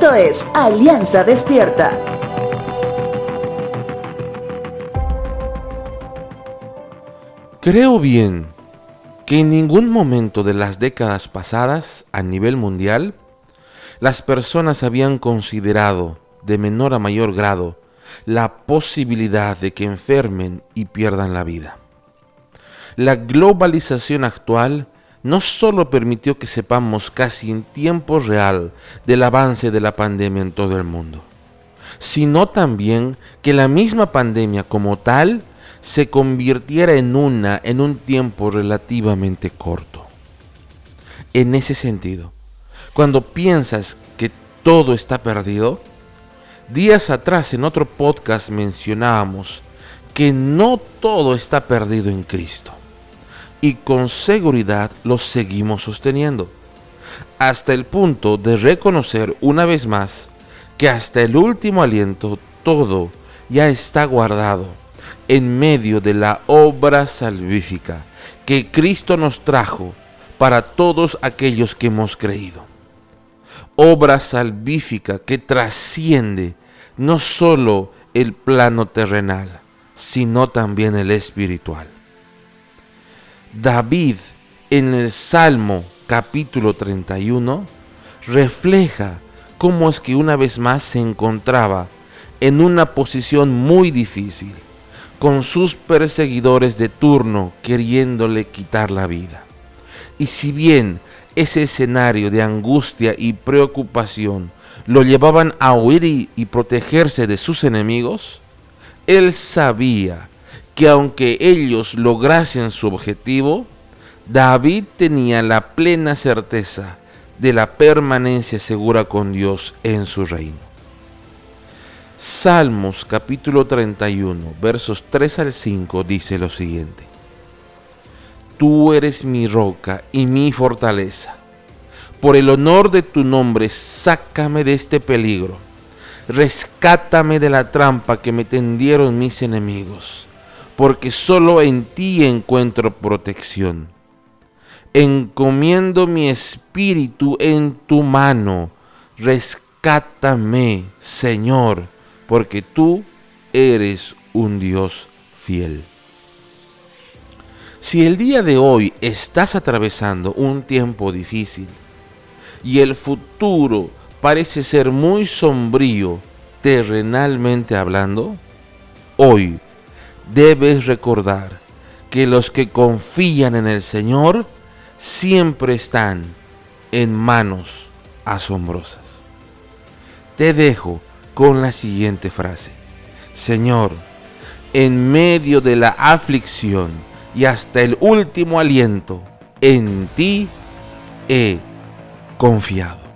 Esto es Alianza Despierta. Creo bien que en ningún momento de las décadas pasadas a nivel mundial las personas habían considerado de menor a mayor grado la posibilidad de que enfermen y pierdan la vida. La globalización actual no solo permitió que sepamos casi en tiempo real del avance de la pandemia en todo el mundo, sino también que la misma pandemia como tal se convirtiera en una en un tiempo relativamente corto. En ese sentido, cuando piensas que todo está perdido, días atrás en otro podcast mencionábamos que no todo está perdido en Cristo y con seguridad lo seguimos sosteniendo, hasta el punto de reconocer una vez más que hasta el último aliento todo ya está guardado en medio de la obra salvífica que Cristo nos trajo para todos aquellos que hemos creído. Obra salvífica que trasciende no solo el plano terrenal, sino también el espiritual. David en el Salmo capítulo 31 refleja cómo es que una vez más se encontraba en una posición muy difícil, con sus perseguidores de turno queriéndole quitar la vida. Y si bien ese escenario de angustia y preocupación lo llevaban a huir y, y protegerse de sus enemigos, él sabía que aunque ellos lograsen su objetivo, David tenía la plena certeza de la permanencia segura con Dios en su reino. Salmos capítulo 31, versos 3 al 5 dice lo siguiente. Tú eres mi roca y mi fortaleza. Por el honor de tu nombre, sácame de este peligro. Rescátame de la trampa que me tendieron mis enemigos porque solo en ti encuentro protección. Encomiendo mi espíritu en tu mano. Rescátame, Señor, porque tú eres un Dios fiel. Si el día de hoy estás atravesando un tiempo difícil y el futuro parece ser muy sombrío terrenalmente hablando, hoy debes recordar que los que confían en el Señor siempre están en manos asombrosas. Te dejo con la siguiente frase. Señor, en medio de la aflicción y hasta el último aliento, en ti he confiado.